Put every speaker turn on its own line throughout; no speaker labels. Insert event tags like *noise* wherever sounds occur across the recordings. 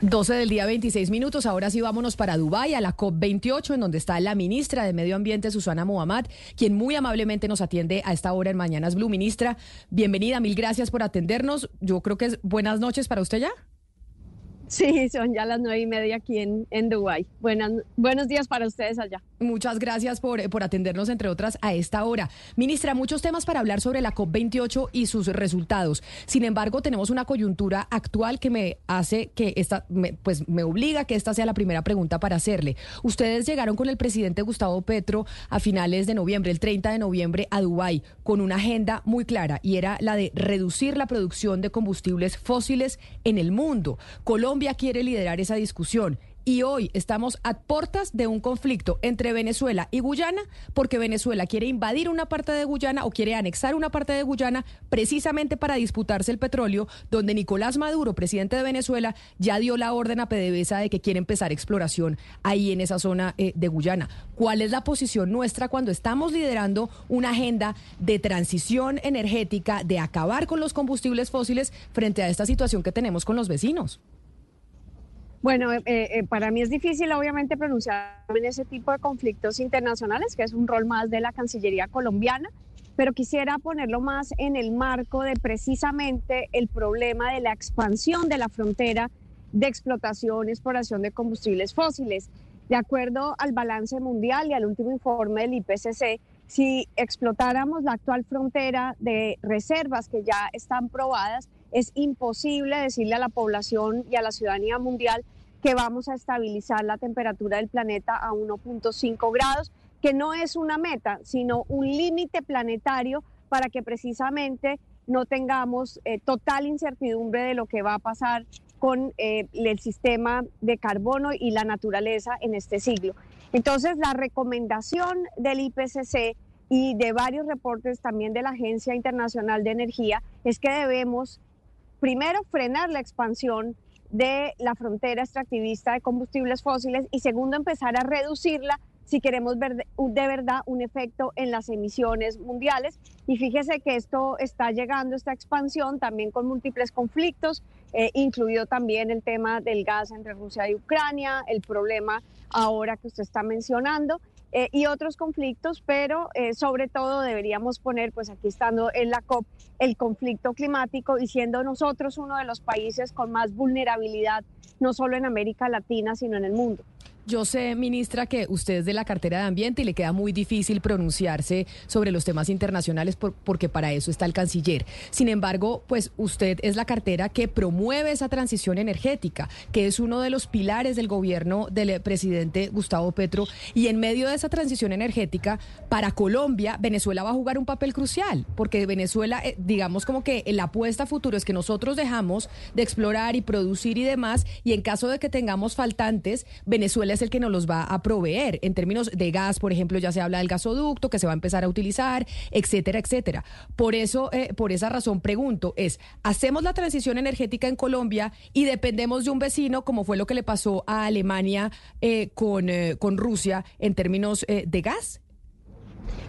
12 del día 26 minutos, ahora sí vámonos para Dubái a la COP28 en donde está la ministra de Medio Ambiente Susana Muhammad, quien muy amablemente nos atiende a esta hora en Mañanas Blue. Ministra, bienvenida, mil gracias por atendernos. Yo creo que es buenas noches para usted ya.
Sí, son ya las nueve y media aquí en, en Dubái. Buenas, buenos días para ustedes allá.
Muchas gracias por, por atendernos, entre otras, a esta hora. Ministra, muchos temas para hablar sobre la COP28 y sus resultados. Sin embargo, tenemos una coyuntura actual que me hace que esta, pues me obliga a que esta sea la primera pregunta para hacerle. Ustedes llegaron con el presidente Gustavo Petro a finales de noviembre, el 30 de noviembre, a Dubái, con una agenda muy clara y era la de reducir la producción de combustibles fósiles en el mundo. Colombia Colombia quiere liderar esa discusión y hoy estamos a puertas de un conflicto entre Venezuela y Guyana, porque Venezuela quiere invadir una parte de Guyana o quiere anexar una parte de Guyana precisamente para disputarse el petróleo, donde Nicolás Maduro, presidente de Venezuela, ya dio la orden a PDVSA de que quiere empezar exploración ahí en esa zona eh, de Guyana. ¿Cuál es la posición nuestra cuando estamos liderando una agenda de transición energética, de acabar con los combustibles fósiles frente a esta situación que tenemos con los vecinos?
Bueno, eh, eh, para mí es difícil obviamente pronunciar en ese tipo de conflictos internacionales, que es un rol más de la Cancillería colombiana, pero quisiera ponerlo más en el marco de precisamente el problema de la expansión de la frontera de explotación y exploración de combustibles fósiles. De acuerdo al balance mundial y al último informe del IPCC, si explotáramos la actual frontera de reservas que ya están probadas, es imposible decirle a la población y a la ciudadanía mundial que vamos a estabilizar la temperatura del planeta a 1.5 grados, que no es una meta, sino un límite planetario para que precisamente no tengamos eh, total incertidumbre de lo que va a pasar con eh, el sistema de carbono y la naturaleza en este siglo. Entonces, la recomendación del IPCC y de varios reportes también de la Agencia Internacional de Energía es que debemos primero frenar la expansión de la frontera extractivista de combustibles fósiles y segundo, empezar a reducirla si queremos ver de verdad un efecto en las emisiones mundiales. Y fíjese que esto está llegando, esta expansión, también con múltiples conflictos, eh, incluido también el tema del gas entre Rusia y Ucrania, el problema ahora que usted está mencionando. Eh, y otros conflictos, pero eh, sobre todo deberíamos poner, pues aquí estando en la COP, el conflicto climático y siendo nosotros uno de los países con más vulnerabilidad, no solo en América Latina, sino en el mundo.
Yo sé, ministra, que usted es de la cartera de Ambiente y le queda muy difícil pronunciarse sobre los temas internacionales porque para eso está el canciller. Sin embargo, pues usted es la cartera que promueve esa transición energética, que es uno de los pilares del gobierno del presidente Gustavo Petro. Y en medio de esa transición energética, para Colombia, Venezuela va a jugar un papel crucial, porque Venezuela, eh, digamos como que la apuesta a futuro es que nosotros dejamos de explorar y producir y demás, y en caso de que tengamos faltantes, Venezuela es el que nos los va a proveer. En términos de gas, por ejemplo, ya se habla del gasoducto que se va a empezar a utilizar, etcétera, etcétera. Por eso, eh, por esa razón pregunto, es, ¿hacemos la transición energética en Colombia y dependemos de un vecino como fue lo que le pasó a Alemania eh, con, eh, con Rusia en términos de gas?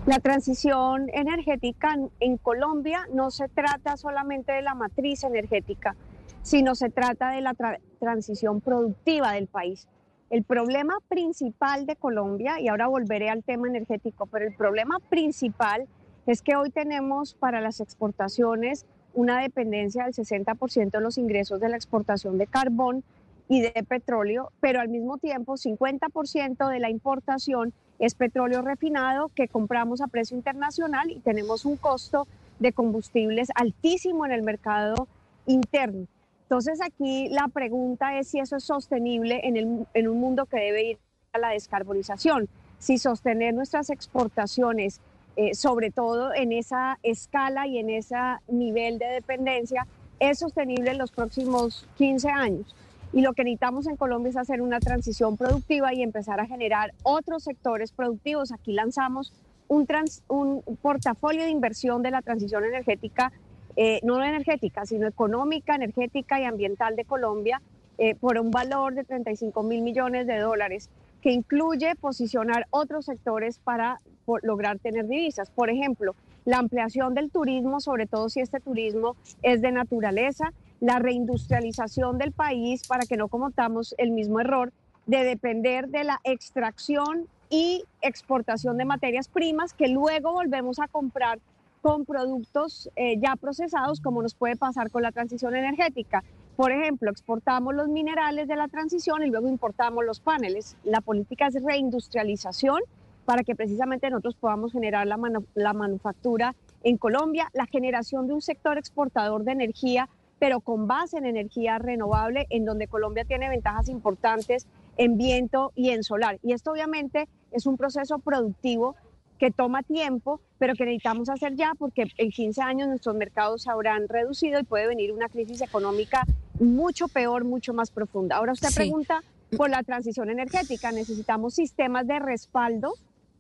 La transición energética en Colombia no se trata solamente de la matriz energética, sino se trata de la transición productiva del país. El problema principal de Colombia, y ahora volveré al tema energético, pero el problema principal es que hoy tenemos para las exportaciones una dependencia del 60% de los ingresos de la exportación de carbón y de petróleo, pero al mismo tiempo 50% de la importación es petróleo refinado que compramos a precio internacional y tenemos un costo de combustibles altísimo en el mercado interno. Entonces aquí la pregunta es si eso es sostenible en, un mundo que debe ir a la descarbonización, si sostener nuestras exportaciones, eh, sobre todo en esa escala y en ese nivel de dependencia, es sostenible en los próximos 15 años. Y lo que necesitamos en Colombia es hacer una transición productiva y empezar a generar otros sectores productivos. Aquí lanzamos un, un portafolio de inversión de la transición energética eh, no energética, sino económica, energética y ambiental de Colombia, eh, por un valor de 35 mil millones de dólares, que incluye posicionar otros sectores para lograr tener divisas. Por ejemplo, la ampliación del turismo, sobre todo si este turismo es de naturaleza, la reindustrialización del país para que no cometamos el mismo error de depender de la extracción y exportación de materias primas que luego volvemos a comprar con productos eh, ya procesados como nos puede pasar con la transición energética. Por ejemplo, exportamos los minerales de la transición y luego importamos los paneles. La política es reindustrialización para que precisamente nosotros podamos generar la, la manufactura en Colombia, la generación de un sector exportador de energía, pero con base en energía renovable, en donde Colombia tiene ventajas importantes en viento y en solar. Y esto obviamente es un proceso productivo que toma tiempo, pero que necesitamos hacer ya porque en 15 años nuestros mercados se habrán reducido y puede venir una crisis económica mucho peor, mucho más profunda. Ahora usted pregunta por la transición energética. Necesitamos sistemas de respaldo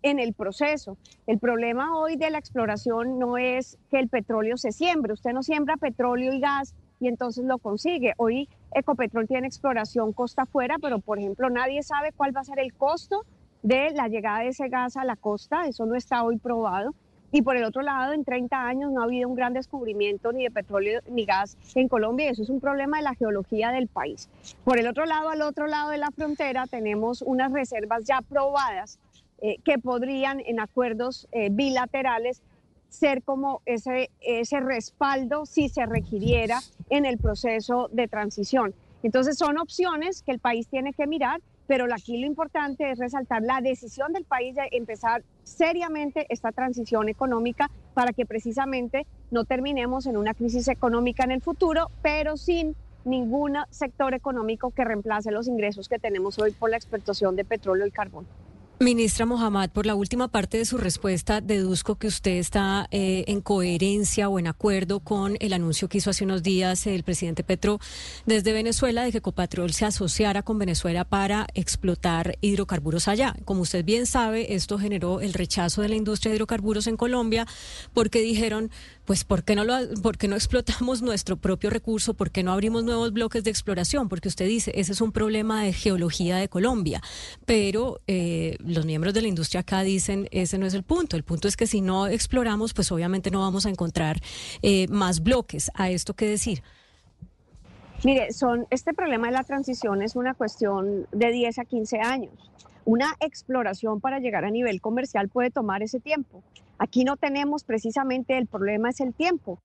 en el proceso. El problema hoy de la exploración no es que el petróleo se siembre. Usted no siembra petróleo y gas y entonces lo consigue. Hoy Ecopetrol tiene exploración costa afuera, pero por ejemplo nadie sabe cuál va a ser el costo de la llegada de ese gas a la costa. Eso no está hoy probado. Y por el otro lado, en 30 años no ha habido un gran descubrimiento ni de petróleo ni gas en Colombia y eso es un problema de la geología del país. Por el otro lado, al otro lado de la frontera, tenemos unas reservas ya probadas eh, que podrían en acuerdos eh, bilaterales ser como ese, ese respaldo si se requiriera en el proceso de transición. Entonces son opciones que el país tiene que mirar, pero aquí lo importante es resaltar la decisión del país de empezar seriamente esta transición económica para que precisamente no terminemos en una crisis económica en el futuro, pero sin ningún sector económico que reemplace los ingresos que tenemos hoy por la exportación de petróleo y carbón.
Ministra Mohamed, por la última parte de su respuesta, deduzco que usted está eh, en coherencia o en acuerdo con el anuncio que hizo hace unos días el presidente Petro desde Venezuela de que Ecopatrol se asociara con Venezuela para explotar hidrocarburos allá. Como usted bien sabe, esto generó el rechazo de la industria de hidrocarburos en Colombia porque dijeron, pues, ¿por qué no, lo, por no explotamos *laughs* nuestro propio recurso? ¿Por qué no abrimos nuevos bloques de exploración? Porque usted dice, ese es un problema de geología de Colombia. Pero... Eh, los miembros de la industria acá dicen, ese no es el punto. El punto es que si no exploramos, pues obviamente no vamos a encontrar eh, más bloques. ¿A esto qué decir?
Mire, son, este problema de la transición es una cuestión de 10 a 15 años. Una exploración para llegar a nivel comercial puede tomar ese tiempo. Aquí no tenemos precisamente el problema es el tiempo.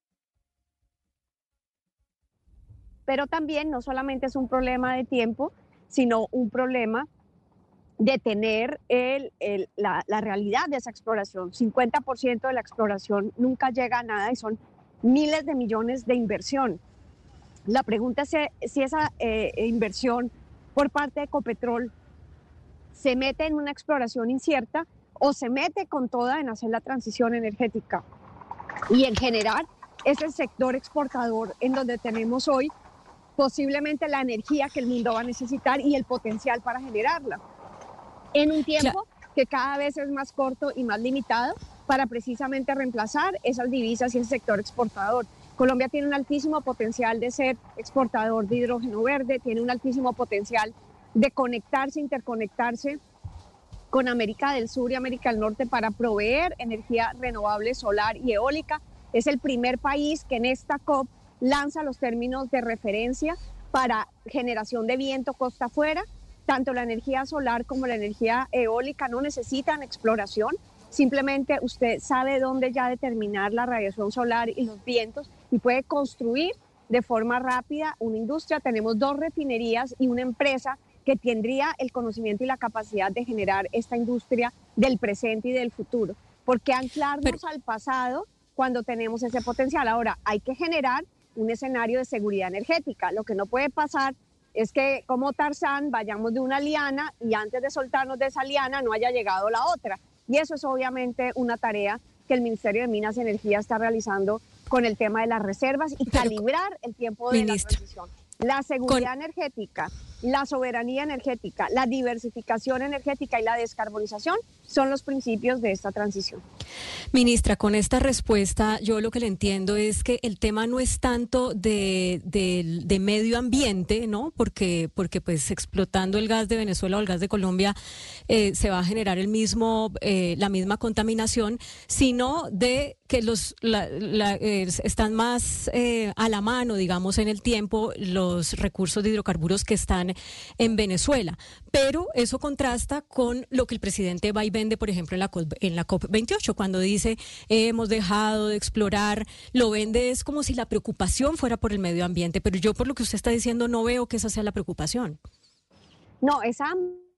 Pero también no solamente es un problema de tiempo, sino un problema de tener la, realidad de esa exploración. 50% de la exploración nunca llega a nada y son miles de millones de inversión. La pregunta es si esa eh, inversión por parte de Ecopetrol se mete en una exploración incierta o se mete con toda en hacer la transición energética. Y en general es el sector exportador en donde tenemos hoy posiblemente la energía que el mundo va a necesitar y el potencial para generarla en un tiempo que cada vez es más corto y más limitado para precisamente reemplazar esas divisas y el sector exportador. Colombia tiene un altísimo potencial de ser exportador de hidrógeno verde, tiene un altísimo potencial de conectarse, interconectarse con América del Sur y América del Norte para proveer energía renovable solar y eólica. Es el primer país que en esta COP lanza los términos de referencia para generación de viento costa afuera tanto la energía solar como la energía eólica no necesitan exploración, simplemente usted sabe dónde ya determinar la radiación solar y los vientos y puede construir de forma rápida una industria. Tenemos dos refinerías y una empresa que tendría el conocimiento y la capacidad de generar esta industria del presente y del futuro. porque anclarnos al pasado cuando tenemos ese potencial? Ahora, hay que generar un escenario de seguridad energética. Lo que no puede pasar es que como Tarzán vayamos de una liana y antes de soltarnos de esa liana no haya llegado la otra. Y eso es obviamente una tarea que el Ministerio de Minas y Energía está realizando con el tema de las reservas y calibrar el tiempo de la transición. La seguridad energética la soberanía energética, la diversificación energética y la descarbonización son los principios de esta transición.
Ministra, con esta respuesta yo lo que le entiendo es que el tema no es tanto de, medio ambiente, ¿no? Porque, porque pues explotando el gas de Venezuela o el gas de Colombia eh, se va a generar el mismo, eh, la misma contaminación, sino de que los eh, están más a la mano, digamos, en el tiempo los recursos de hidrocarburos que están en Venezuela. Pero eso contrasta con lo que el presidente va y vende, por ejemplo, en la, en la COP28, cuando dice hemos dejado de explorar, lo vende es como si la preocupación fuera por el medio ambiente, pero yo por lo que usted está diciendo no veo que esa sea la preocupación.
No, es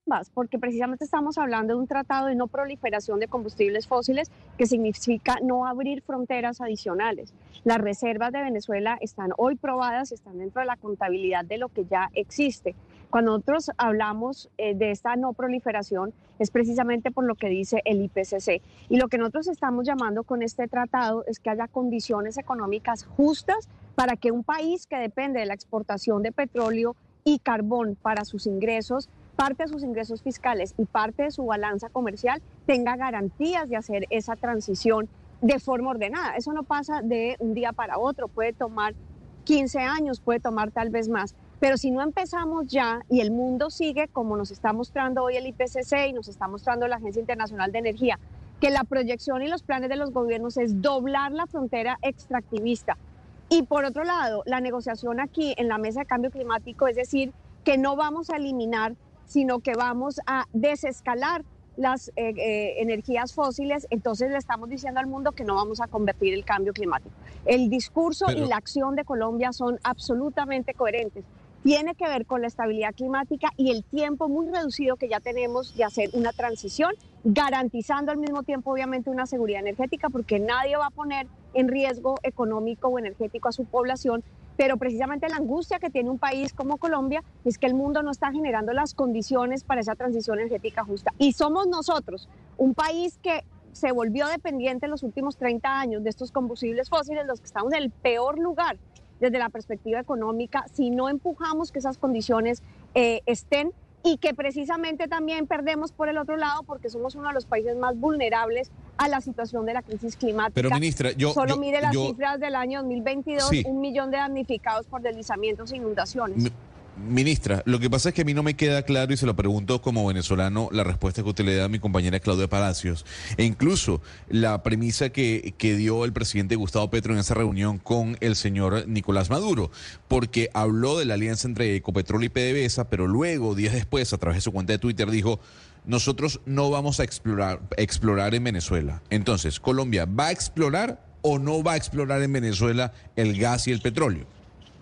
ambas, porque precisamente estamos hablando de un tratado de no proliferación de combustibles fósiles que significa no abrir fronteras adicionales. Las reservas de Venezuela están hoy probadas, están dentro de la contabilidad de lo que ya existe. Cuando nosotros hablamos eh, de esta no proliferación es precisamente por lo que dice el IPCC. Y lo que nosotros estamos llamando con este tratado es que haya condiciones económicas justas para que un país que depende de la exportación de petróleo y carbón para sus ingresos, parte de sus ingresos fiscales y parte de su balanza comercial, tenga garantías de hacer esa transición de forma ordenada. Eso no pasa de un día para otro, puede tomar 15 años, puede tomar tal vez más. Pero si no empezamos ya y el mundo sigue como nos está mostrando hoy el IPCC y nos está mostrando la Agencia Internacional de Energía, que la proyección y los planes de los gobiernos es doblar la frontera extractivista. Y por otro lado, la negociación aquí en la mesa de cambio climático es decir, que no vamos a eliminar, sino que vamos a desescalar las eh, eh, energías fósiles, entonces le estamos diciendo al mundo que no vamos a convertir el cambio climático. El discurso y la acción de Colombia son absolutamente coherentes tiene que ver con la estabilidad climática y el tiempo muy reducido que ya tenemos de hacer una transición, garantizando al mismo tiempo obviamente una seguridad energética, porque nadie va a poner en riesgo económico o energético a su población, pero precisamente la angustia que tiene un país como Colombia es que el mundo no está generando las condiciones para esa transición energética justa. Y somos nosotros, un país que se volvió dependiente en los últimos 30 años de estos combustibles fósiles, los que estamos en el peor lugar desde la perspectiva económica si no empujamos que esas condiciones eh, estén y que precisamente también perdemos por el otro lado porque somos uno de los países más vulnerables a la situación de la crisis climática.
Pero ministra, yo...
Solo mire las cifras del año 2022, un millón de damnificados por deslizamientos e inundaciones.
Ministra, lo que pasa es que a mí no me queda claro y se lo pregunto como venezolano la respuesta que usted le da a mi compañera Claudia Palacios. E incluso la premisa que, que dio el presidente Gustavo Petro en esa reunión con el señor Nicolás Maduro, porque habló de la alianza entre Ecopetrol y PDVSA, pero luego, días después, a través de su cuenta de Twitter, dijo, nosotros no vamos a explorar, explorar en Venezuela. Entonces, ¿Colombia va a explorar o no va a explorar en Venezuela el gas y el petróleo?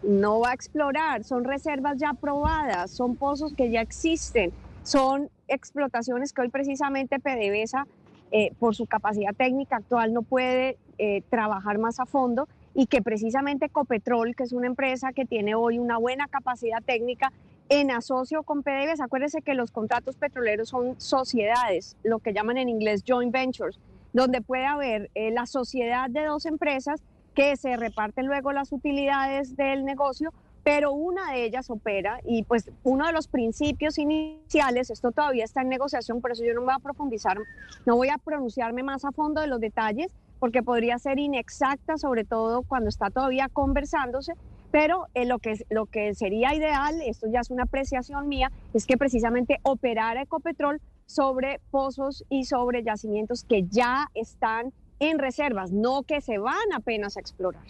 No va a explorar, son reservas ya aprobadas, son pozos que ya existen, son explotaciones que hoy precisamente PDVSA, eh, por su capacidad técnica actual, no puede eh, trabajar más a fondo y que precisamente Copetrol, que es una empresa que tiene hoy una buena capacidad técnica, en asocio con PDVSA, acuérdense que los contratos petroleros son sociedades, lo que llaman en inglés joint ventures, donde puede haber eh, la sociedad de dos empresas que se reparten luego las utilidades del negocio, pero una de ellas opera y pues uno de los principios iniciales, esto todavía está en negociación, por eso yo no voy a profundizar, no voy a pronunciarme más a fondo de los detalles, porque podría ser inexacta, sobre todo cuando está todavía conversándose, pero eh, lo, que, lo que sería ideal, esto ya es una apreciación mía, es que precisamente operara Ecopetrol sobre pozos y sobre yacimientos que ya están en reservas, no que se van apenas a explorar.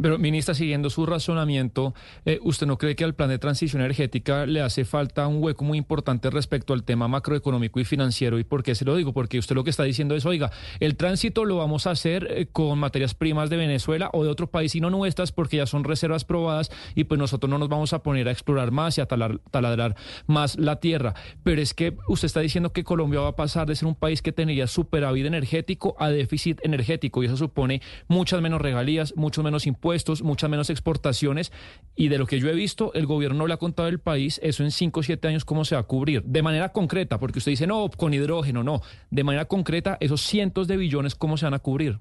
Pero, ministra, siguiendo su razonamiento, eh, ¿usted no cree que al plan de transición energética le hace falta un hueco muy importante respecto al tema macroeconómico y financiero? ¿Y por qué se lo digo? Porque usted lo que está diciendo es, oiga, el tránsito lo vamos a hacer eh, con materias primas de Venezuela o de otro país y no nuestras porque ya son reservas probadas y pues nosotros no nos vamos a poner a explorar más y a taladrar más la tierra. Pero es que usted está diciendo que Colombia va a pasar de ser un país que tenía superávit energético a déficit energético y eso supone muchas menos regalías, muchos menos impuestos, muchas menos exportaciones y de lo que yo he visto, el gobierno no le ha contado al país eso en 5 o 7 años cómo se va a cubrir. De manera concreta, porque usted dice, no, con hidrógeno, no. De manera concreta, esos cientos de billones, ¿cómo se van a cubrir?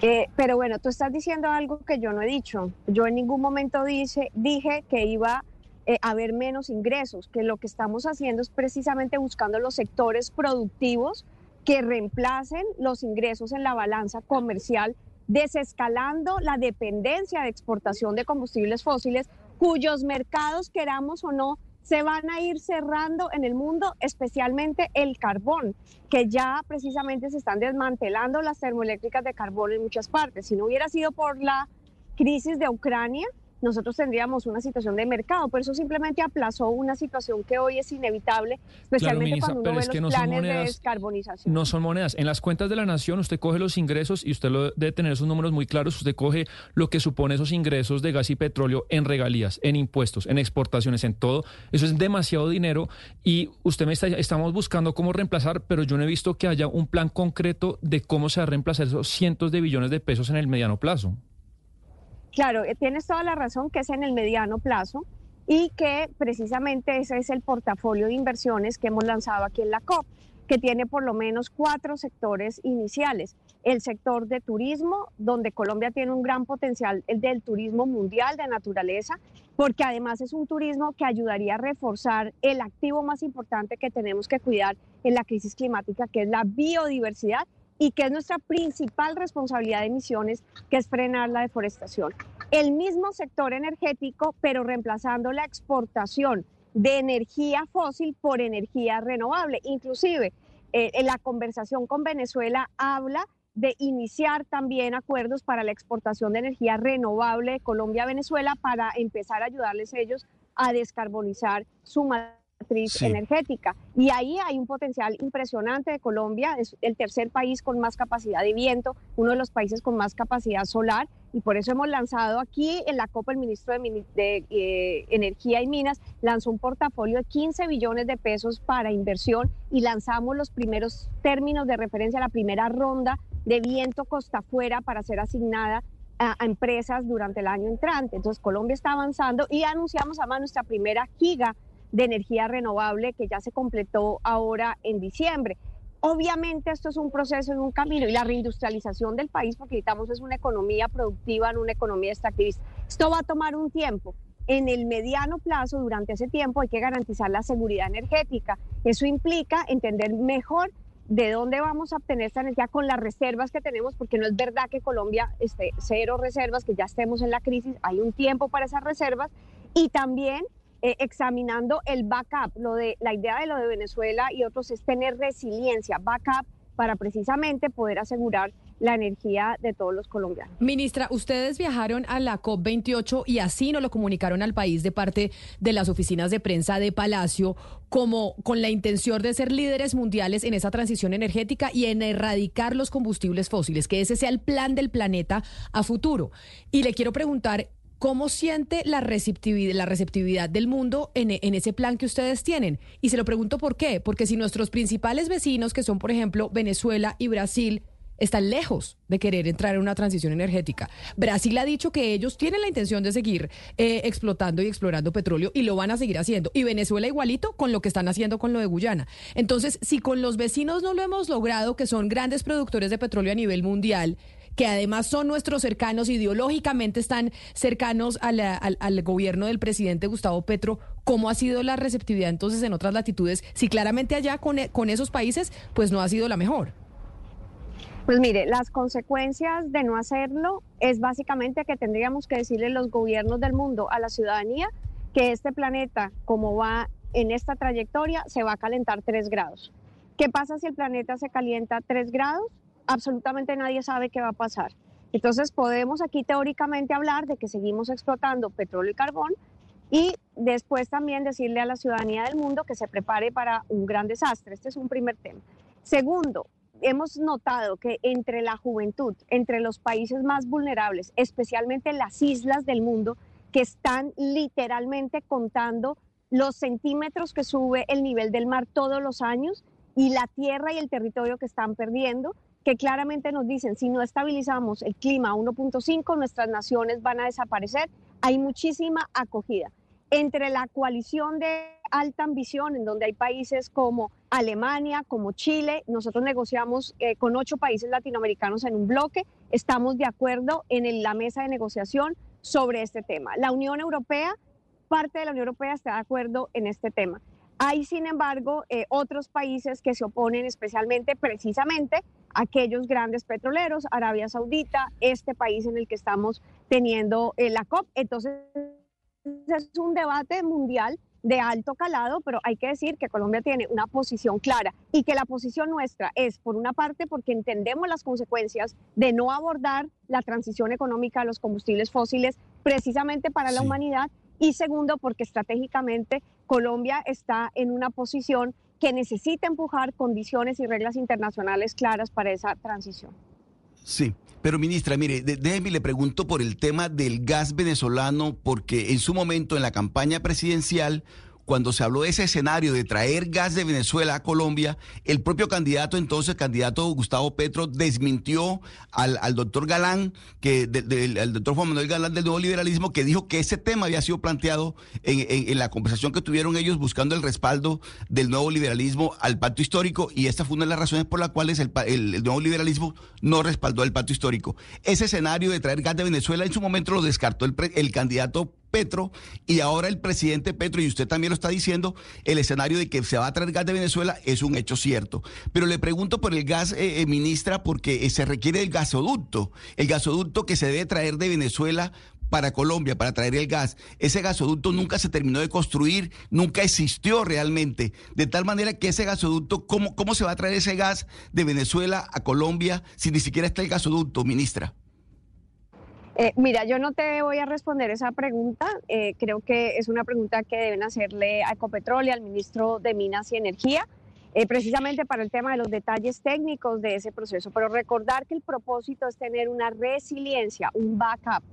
Eh, pero bueno, tú estás diciendo algo que yo no he dicho. Yo en ningún momento dice, dije que iba eh, haber menos ingresos, que lo que estamos haciendo es precisamente buscando los sectores productivos que reemplacen los ingresos en la balanza comercial, desescalando la dependencia de exportación de combustibles fósiles, cuyos mercados, queramos o no, se van a ir cerrando en el mundo, especialmente el carbón, que ya precisamente se están desmantelando las termoeléctricas de carbón en muchas partes. Si no hubiera sido por la crisis de Ucrania, nosotros tendríamos una situación de mercado. Por eso simplemente aplazó una situación que hoy es inevitable, especialmente cuando uno ve los no planes de descarbonización.
No son monedas. En las cuentas de la nación usted coge los ingresos y usted lo debe tener esos números muy claros. Usted coge lo que supone esos ingresos de gas y petróleo en regalías, en impuestos, en exportaciones, en todo. Eso es demasiado dinero y usted me está, estamos buscando cómo reemplazar, pero yo no he visto que haya un plan concreto de cómo se va a reemplazar esos cientos de billones de pesos en el mediano plazo.
Claro, eh, tienes toda la razón que es en el mediano plazo y que precisamente ese es el portafolio de inversiones que hemos lanzado aquí en la COP, que tiene por lo menos cuatro sectores iniciales. El sector de turismo, donde Colombia tiene un gran potencial, el del turismo mundial de naturaleza, porque además es un turismo que ayudaría a reforzar el activo más importante que tenemos que cuidar en la crisis climática, que es la biodiversidad y que es nuestra principal responsabilidad de emisiones, que es frenar la deforestación. El mismo sector energético, pero reemplazando la exportación de energía fósil por energía renovable. Inclusive, eh, en la conversación con Venezuela habla de iniciar también acuerdos para la exportación de energía renovable de Colombia a Venezuela para empezar a ayudarles ellos a descarbonizar su energética. Y ahí hay un potencial impresionante de Colombia, es el tercer país con más capacidad de viento, uno de los países con más capacidad solar, y por eso hemos lanzado aquí en la COP, el ministro de, eh, Energía y Minas lanzó un portafolio de 15 billones de pesos para inversión y lanzamos los primeros términos de referencia, la primera ronda de viento costa afuera para ser asignada a, a, empresas durante el año entrante. Entonces Colombia está avanzando y anunciamos además nuestra primera giga de energía renovable que ya se completó ahora en diciembre. Obviamente esto es un proceso en un camino y la reindustrialización del país, porque necesitamos es una economía productiva, no una economía extractivista. Esto va a tomar un tiempo. En el mediano plazo, durante ese tiempo, hay que garantizar la seguridad energética. Eso implica entender mejor de dónde vamos a obtener esta energía con las reservas que tenemos, porque no es verdad que Colombia esté cero reservas, que ya estemos en la crisis, hay un tiempo para esas reservas y también eh, examinando el backup. Lo de, la idea de lo de Venezuela y otros es tener resiliencia, backup, para precisamente poder asegurar la energía de todos los colombianos.
Ministra, ustedes viajaron a la COP28 y así nos lo comunicaron al país de parte de las oficinas de prensa de Palacio, como con la intención de ser líderes mundiales en esa transición energética y en erradicar los combustibles fósiles, que ese sea el plan del planeta a futuro. Y le quiero preguntar, ¿Cómo siente la receptividad, la receptividad del mundo en, ese plan que ustedes tienen? Y se lo pregunto por qué. Porque si nuestros principales vecinos, que son por ejemplo Venezuela y Brasil, están lejos de querer entrar en una transición energética. Brasil ha dicho que ellos tienen la intención de seguir eh, explotando y explorando petróleo y lo van a seguir haciendo. Y Venezuela igualito con lo que están haciendo con lo de Guyana. Entonces, si con los vecinos no lo hemos logrado, que son grandes productores de petróleo a nivel mundial, que además son nuestros cercanos, ideológicamente están cercanos al, gobierno del presidente Gustavo Petro. ¿Cómo ha sido la receptividad entonces en otras latitudes? Si claramente allá con, e, con esos países, pues no ha sido la mejor.
Pues mire, las consecuencias de no hacerlo es básicamente que tendríamos que decirle los gobiernos del mundo a la ciudadanía que este planeta, como va en esta trayectoria, se va a calentar 3 grados. ¿Qué pasa si el planeta se calienta 3 grados? Absolutamente nadie sabe qué va a pasar. Entonces podemos aquí teóricamente hablar de que seguimos explotando petróleo y carbón y después también decirle a la ciudadanía del mundo que se prepare para un gran desastre. Este es un primer tema. Segundo, hemos notado que entre la juventud, entre los países más vulnerables, especialmente las islas del mundo, que están literalmente contando los centímetros que sube el nivel del mar todos los años y la tierra y el territorio que están perdiendo, que claramente nos dicen, si no estabilizamos el clima a 1.5, nuestras naciones van a desaparecer. Hay muchísima acogida. Entre la coalición de alta ambición, en donde hay países como Alemania, como Chile, nosotros negociamos eh, con ocho países latinoamericanos en un bloque, estamos de acuerdo en la mesa de negociación sobre este tema. La Unión Europea parte de la Unión Europea está de acuerdo en este tema. Hay, sin embargo, eh, otros países que se oponen especialmente, precisamente, aquellos grandes petroleros, Arabia Saudita, este país en el que estamos teniendo eh, la COP. Entonces, es un debate mundial de alto calado, pero hay que decir que Colombia tiene una posición clara y que la posición nuestra es, por una parte, porque entendemos las consecuencias de no abordar la transición económica de los combustibles fósiles precisamente para la humanidad y segundo, porque estratégicamente Colombia está en una posición que necesita empujar condiciones y reglas internacionales claras para esa transición.
Sí, pero ministra, mire, déjeme le pregunto por el tema del gas venezolano, porque en su momento en la campaña presidencial cuando se habló de ese escenario de traer gas de Venezuela a Colombia, el propio candidato entonces, candidato Gustavo Petro, desmintió al, doctor Galán, que al doctor Juan Manuel Galán del nuevo liberalismo, que dijo que ese tema había sido planteado en, la conversación que tuvieron ellos buscando el respaldo del nuevo liberalismo al pacto histórico, y esta fue una de las razones por las cuales el, nuevo liberalismo no respaldó el pacto histórico. Ese escenario de traer gas de Venezuela en su momento lo descartó el, el candidato Petro y ahora el presidente Petro, y usted también lo está diciendo, el escenario de que se va a traer gas de Venezuela es un hecho cierto. Pero le pregunto por el gas, eh, eh, ministra, porque eh, se requiere el gasoducto, el gasoducto que se debe traer de Venezuela para Colombia, para traer el gas. Ese gasoducto nunca se terminó de construir, nunca existió realmente. De tal manera que ese gasoducto, ¿cómo, cómo se va a traer ese gas de Venezuela a Colombia si ni siquiera está el gasoducto, ministra?
Eh, mira, yo no te voy a responder esa pregunta. Eh, creo que es una pregunta que deben hacerle a Ecopetrol y al ministro de Minas y Energía, eh, precisamente para el tema de los detalles técnicos de ese proceso. Pero recordar que el propósito es tener una resiliencia, un backup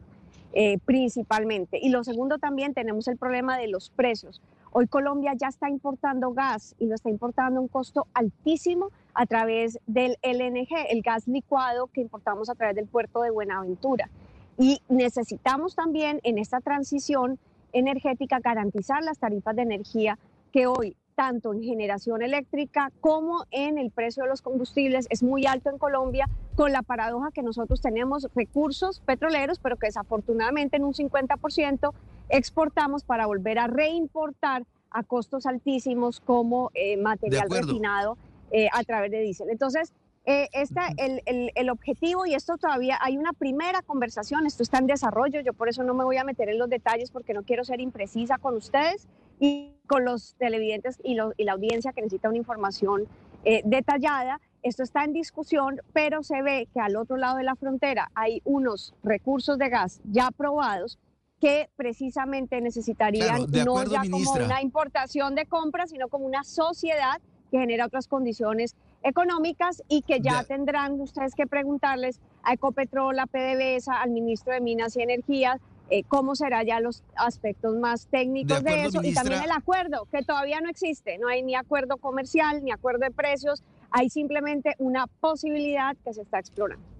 principalmente. Y lo segundo también tenemos el problema de los precios. Hoy Colombia ya está importando gas y lo está importando a un costo altísimo a través del LNG, el gas licuado que importamos a través del puerto de Buenaventura. Y necesitamos también en esta transición energética garantizar las tarifas de energía que hoy, tanto en generación eléctrica como en el precio de los combustibles, es muy alto en Colombia, con la paradoja que nosotros tenemos recursos petroleros, pero que desafortunadamente en un 50% exportamos para volver a reimportar a costos altísimos como eh, material refinado eh, a través de diésel. Entonces, eh, el, el, objetivo, y esto todavía hay una primera conversación, esto está en desarrollo, yo por eso no me voy a meter en los detalles porque no quiero ser imprecisa con ustedes y con los televidentes y, la audiencia que necesita una información eh, detallada. Esto está en discusión, pero se ve que al otro lado de la frontera hay unos recursos de gas ya aprobados que precisamente necesitarían no ya como una importación de compra, sino como una sociedad que genera otras condiciones económicas y que ya, tendrán ustedes que preguntarles a Ecopetrol, a PDVSA, al ministro de Minas y Energía, eh, cómo será ya los aspectos más técnicos de, eso y también el acuerdo, que todavía no existe, no hay ni acuerdo comercial ni acuerdo de precios, hay simplemente una posibilidad que se está explorando.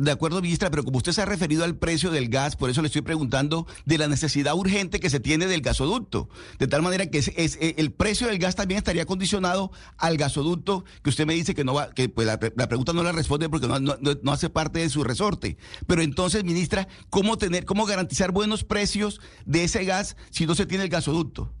De acuerdo, ministra, pero como usted se ha referido al precio del gas, por eso le estoy preguntando de la necesidad urgente que se tiene del gasoducto. De tal manera que es, eh, el precio del gas también estaría condicionado al gasoducto, que usted me dice que no va, que pues la, pregunta no la responde porque no, no, hace parte de su resorte. Pero entonces, ministra, ¿cómo tener, cómo garantizar buenos precios de ese gas si no se tiene el gasoducto?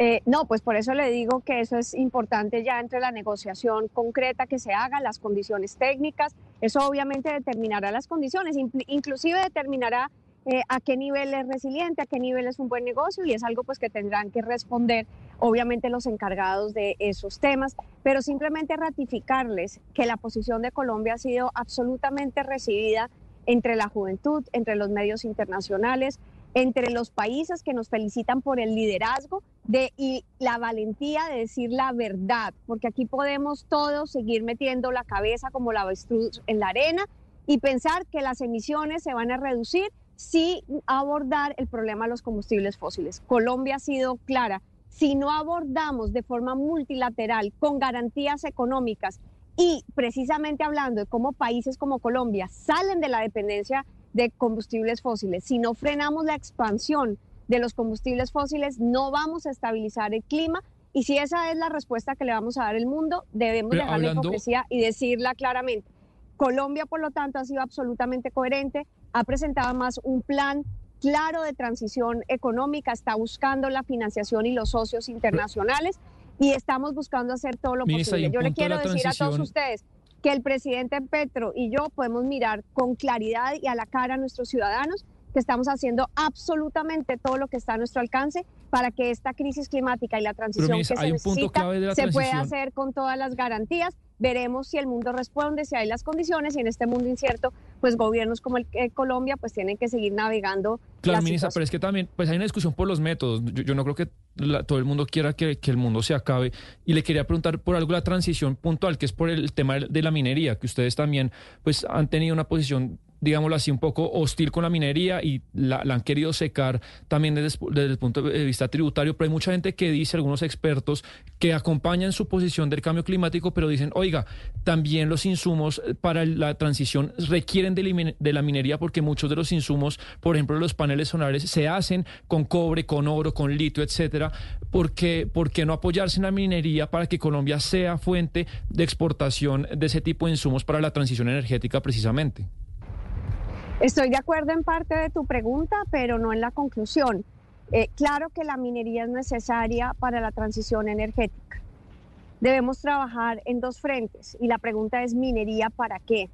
Eh, no, pues por eso le digo que eso es importante ya entre la negociación concreta que se haga, las condiciones técnicas, eso obviamente determinará las condiciones, inclusive determinará eh, a qué nivel es resiliente, a qué nivel es un buen negocio y es algo pues que tendrán que responder obviamente los encargados de esos temas, pero simplemente ratificarles que la posición de Colombia ha sido absolutamente recibida entre la juventud, entre los medios internacionales, entre los países que nos felicitan por el liderazgo de, y la valentía de decir la verdad, porque aquí podemos todos seguir metiendo la cabeza como la avestruz en la arena y pensar que las emisiones se van a reducir si abordar el problema de los combustibles fósiles. Colombia ha sido clara, si no abordamos de forma multilateral con garantías económicas y precisamente hablando de cómo países como Colombia salen de la dependencia de combustibles fósiles. Si no frenamos la expansión de los combustibles fósiles, no vamos a estabilizar el clima. Y si esa es la respuesta que le vamos a dar al mundo, debemos dejar la hipocresía y decirla claramente. Colombia, por lo tanto, ha sido absolutamente coherente, ha presentado más un plan claro de transición económica, está buscando la financiación y los socios internacionales y estamos buscando hacer todo lo posible. Yo le quiero decir a todos ustedes que el presidente Petro y yo podemos mirar con claridad y a la cara a nuestros ciudadanos que estamos haciendo absolutamente todo lo que está a nuestro alcance para que esta crisis climática y la transición que se necesita se pueda hacer con todas las garantías. Veremos si el mundo responde, si hay las condiciones y en este mundo incierto, pues gobiernos como el de Colombia pues tienen que seguir navegando.
Claro, ministra, pero es que también pues hay una discusión por los métodos. Yo, no creo que todo el mundo quiera que, que, el mundo se acabe. Y le quería preguntar por algo la transición puntual, que es por el tema de la minería, que ustedes también pues han tenido una posición digámoslo así, un poco hostil con la minería y la, han querido secar también desde, el punto de vista tributario, pero hay mucha gente que dice, algunos expertos, que acompañan su posición del cambio climático, pero dicen, oiga, también los insumos para la transición requieren de, la minería porque muchos de los insumos, por ejemplo, los paneles solares, se hacen con cobre, con oro, con litio, etcétera. ¿Por qué, ¿Por qué no apoyarse en la minería para que Colombia sea fuente de exportación de ese tipo de insumos para la transición energética precisamente?
Estoy de acuerdo en parte de tu pregunta, pero no en la conclusión. Eh, claro que la minería es necesaria para la transición energética. Debemos trabajar en dos frentes y la pregunta es minería para qué.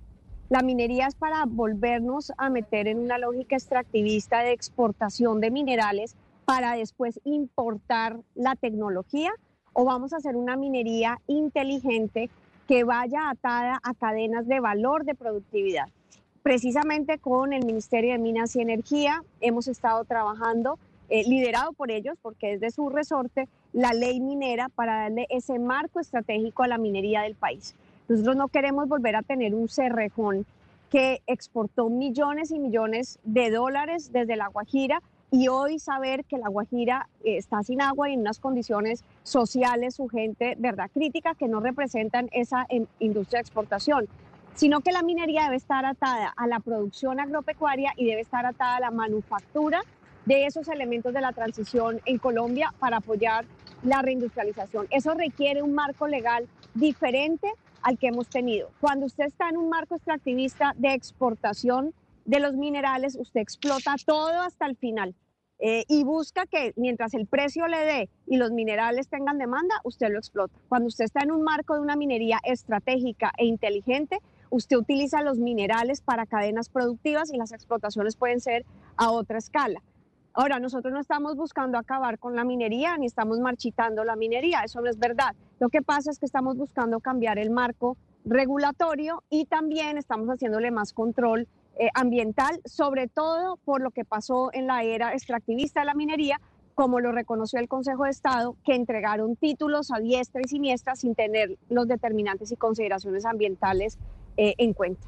La minería es para volvernos a meter en una lógica extractivista de exportación de minerales para después importar la tecnología o vamos a hacer una minería inteligente que vaya atada a cadenas de valor de productividad. Precisamente con el Ministerio de Minas y Energía hemos estado trabajando, eh, liderado por ellos, porque es de su resorte, la ley minera para darle ese marco estratégico a la minería del país. Nosotros no queremos volver a tener un cerrejón que exportó millones y millones de dólares desde La Guajira y hoy saber que La Guajira eh, está sin agua y en unas condiciones sociales, su gente, verdad, crítica, que no representan esa em, industria de exportación sino que la minería debe estar atada a la producción agropecuaria y debe estar atada a la manufactura de esos elementos de la transición en Colombia para apoyar la reindustrialización. Eso requiere un marco legal diferente al que hemos tenido. Cuando usted está en un marco extractivista de exportación de los minerales, usted explota todo hasta el final. Eh, y busca que mientras el precio le dé y los minerales tengan demanda, usted lo explota. Cuando usted está en un marco de una minería estratégica e inteligente, usted utiliza los minerales para cadenas productivas y las explotaciones pueden ser a otra escala. Ahora, nosotros no estamos buscando acabar con la minería ni estamos marchitando la minería, eso no es verdad. Lo que pasa es que estamos buscando cambiar el marco regulatorio y también estamos haciéndole más control eh, ambiental, sobre todo por lo que pasó en la era extractivista de la minería, como lo reconoció el Consejo de Estado, que entregaron títulos a diestra y siniestra sin tener los determinantes y consideraciones ambientales eh, en cuenta.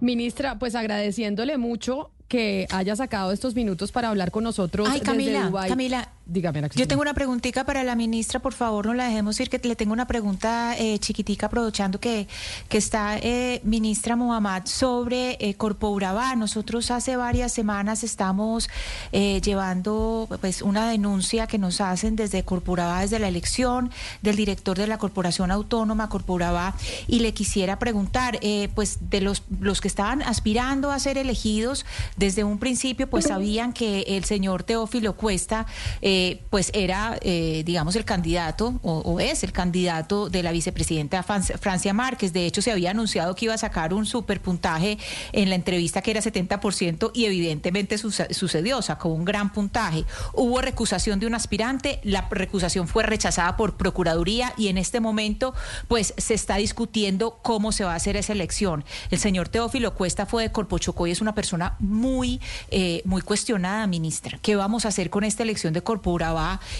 Ministra, pues agradeciéndole mucho que haya sacado estos minutos para hablar con nosotros.
Ay, Camila, Camila, Dígame, Yo tengo una preguntita para la ministra, por favor, no la dejemos ir, que le tengo una pregunta eh, chiquitica, aprovechando que, que está eh, ministra Mohamed sobre eh, Corpo Urabá. Nosotros hace varias semanas estamos eh, llevando pues una denuncia que nos hacen desde Corpo Urabá, desde la elección del director de la Corporación Autónoma Corpo Urabá, y le quisiera preguntar, pues de los, los que estaban aspirando a ser elegidos desde un principio, pues sabían que el señor Teófilo Cuesta... Eh, eh, pues era, eh, digamos, el candidato o, es el candidato de la vicepresidenta Francia Márquez. De hecho, se había anunciado que iba a sacar un superpuntaje en la entrevista que era 70% y evidentemente sucedió, sacó un gran puntaje. Hubo recusación de un aspirante, la recusación fue rechazada por Procuraduría y en este momento pues se está discutiendo cómo se va a hacer esa elección. El señor Teófilo Cuesta fue de Corpochocó y es una persona muy, eh, muy cuestionada, ministra. ¿Qué vamos a hacer con esta elección de Corpo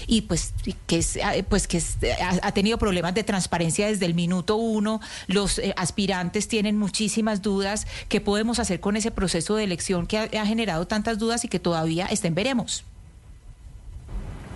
Y pues que, eh, pues que ha, tenido problemas de transparencia desde el minuto uno. Los eh, aspirantes tienen muchísimas dudas. ¿Qué podemos hacer con ese proceso de elección que ha, generado tantas dudas y que todavía estén veremos?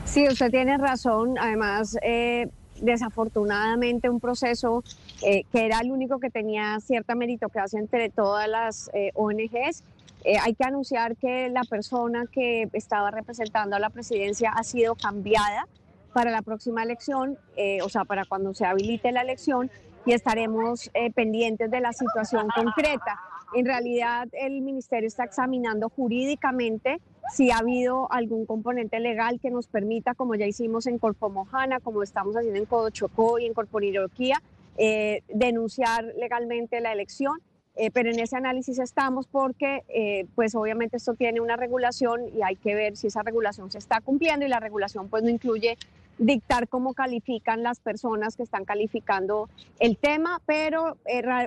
Sí, usted tiene razón. Además, eh, desafortunadamente un proceso que era el único que tenía cierta meritocracia entre todas las ONGs eh, hay que anunciar que la persona que estaba representando a la presidencia ha sido cambiada para la próxima elección, eh, o sea, para cuando se habilite la elección, y estaremos eh, pendientes de la situación concreta. En realidad, el ministerio está examinando jurídicamente si ha habido algún componente legal que nos permita, como ya hicimos en Corpomojana, como estamos haciendo en Codochocó y en Corporiroquía, eh, denunciar legalmente la elección. Eh, pero en ese análisis estamos porque, eh, pues obviamente esto tiene una regulación y hay que ver si esa regulación se está cumpliendo y la regulación pues no incluye dictar cómo califican las personas que están calificando el tema, pero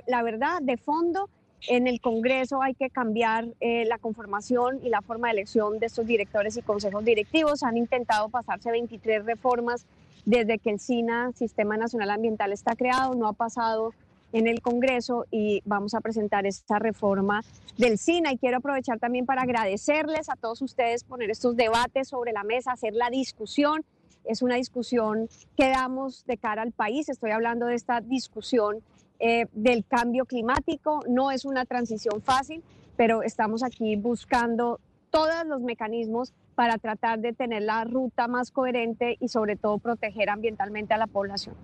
la verdad, de fondo, en el Congreso hay que cambiar la conformación y la forma de elección de estos directores y consejos directivos. Han intentado pasarse 23 reformas desde que el SINA, Sistema Nacional Ambiental, está creado, no ha pasado en el Congreso y vamos a presentar esta reforma del SINA. Y quiero aprovechar también para agradecerles a todos ustedes poner estos debates sobre la mesa, hacer la discusión. Es una discusión que damos de cara al país. Estoy hablando de esta discusión eh, del cambio climático. No es una transición fácil, pero estamos aquí buscando todos los mecanismos para tratar de tener la ruta más coherente y sobre todo proteger ambientalmente a la población.